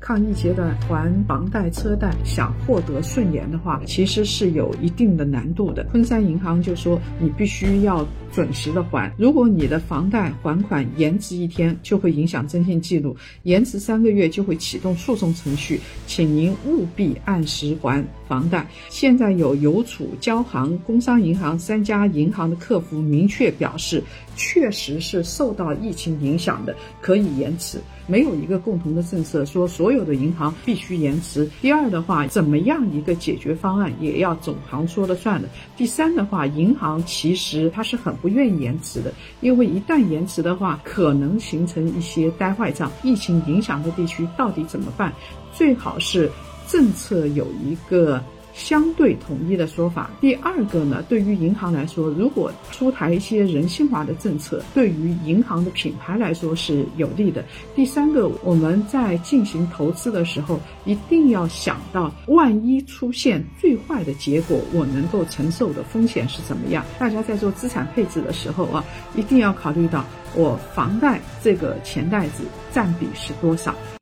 抗疫阶段还房贷、车贷，想获得顺延的话，其实是有一定的难度的。昆山银行就说你必须要准时的还，如果你的房贷还款延迟一天，就会影响征信记录；延迟三个月就会启动诉讼程序，请您务必按时还房贷。现在有邮储、交行、工商银行三家银行的客服明确表示，确实是受到疫情影响的，可以延迟。没有一个共同的政策说所有的银行必须延迟。第二的话，怎么样一个解决方案也要总行说了算的。第三的话，银行其实它是很不愿意延迟的，因为一旦延迟的话，可能形成一些呆坏账。疫情影响的地区到底怎么办？最好是政策有一个。相对统一的说法。第二个呢，对于银行来说，如果出台一些人性化的政策，对于银行的品牌来说是有利的。第三个，我们在进行投资的时候，一定要想到，万一出现最坏的结果，我能够承受的风险是怎么样？大家在做资产配置的时候啊，一定要考虑到我房贷这个钱袋子占比是多少。